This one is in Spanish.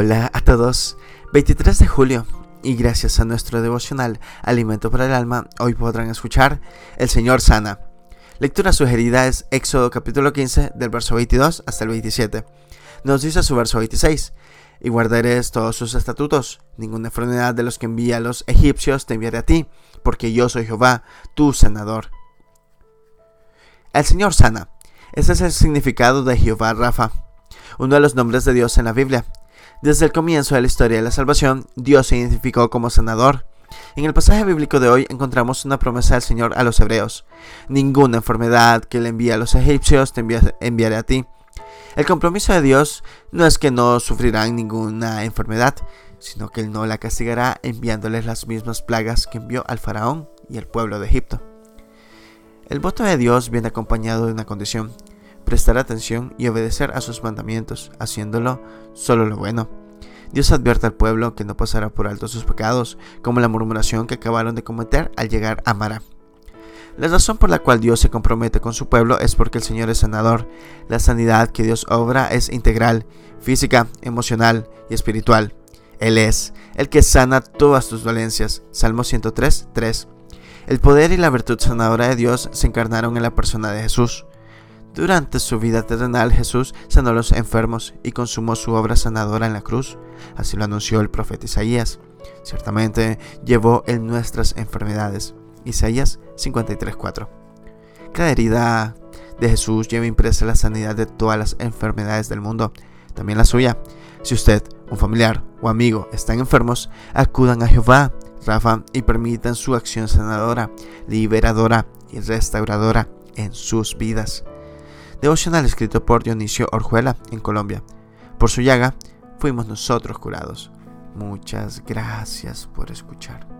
Hola a todos. 23 de julio y gracias a nuestro devocional Alimento para el Alma, hoy podrán escuchar El Señor sana. Lectura sugerida es Éxodo capítulo 15 del verso 22 hasta el 27. Nos dice su verso 26. Y guardaréis todos sus estatutos. Ninguna enfermedad de los que envía a los egipcios te enviaré a ti, porque yo soy Jehová, tu sanador. El Señor sana. Ese es el significado de Jehová Rafa, uno de los nombres de Dios en la Biblia. Desde el comienzo de la historia de la salvación, Dios se identificó como sanador. En el pasaje bíblico de hoy encontramos una promesa del Señor a los hebreos. Ninguna enfermedad que le envíe a los egipcios te enviaré a ti. El compromiso de Dios no es que no sufrirán ninguna enfermedad, sino que Él no la castigará enviándoles las mismas plagas que envió al faraón y al pueblo de Egipto. El voto de Dios viene acompañado de una condición, prestar atención y obedecer a sus mandamientos, haciéndolo solo lo bueno. Dios advierte al pueblo que no pasará por alto sus pecados, como la murmuración que acabaron de cometer al llegar a Mara. La razón por la cual Dios se compromete con su pueblo es porque el Señor es sanador. La sanidad que Dios obra es integral, física, emocional y espiritual. Él es el que sana todas tus dolencias. Salmo 103, 3. El poder y la virtud sanadora de Dios se encarnaron en la persona de Jesús. Durante su vida terrenal Jesús sanó a los enfermos y consumó su obra sanadora en la cruz. Así lo anunció el profeta Isaías. Ciertamente llevó en nuestras enfermedades. Isaías 53:4. Cada herida de Jesús lleva impresa la sanidad de todas las enfermedades del mundo, también la suya. Si usted, un familiar o amigo están enfermos, acudan a Jehová, Rafa, y permitan su acción sanadora, liberadora y restauradora en sus vidas devocional escrito por Dionisio Orjuela en Colombia. Por su llaga fuimos nosotros curados. Muchas gracias por escuchar.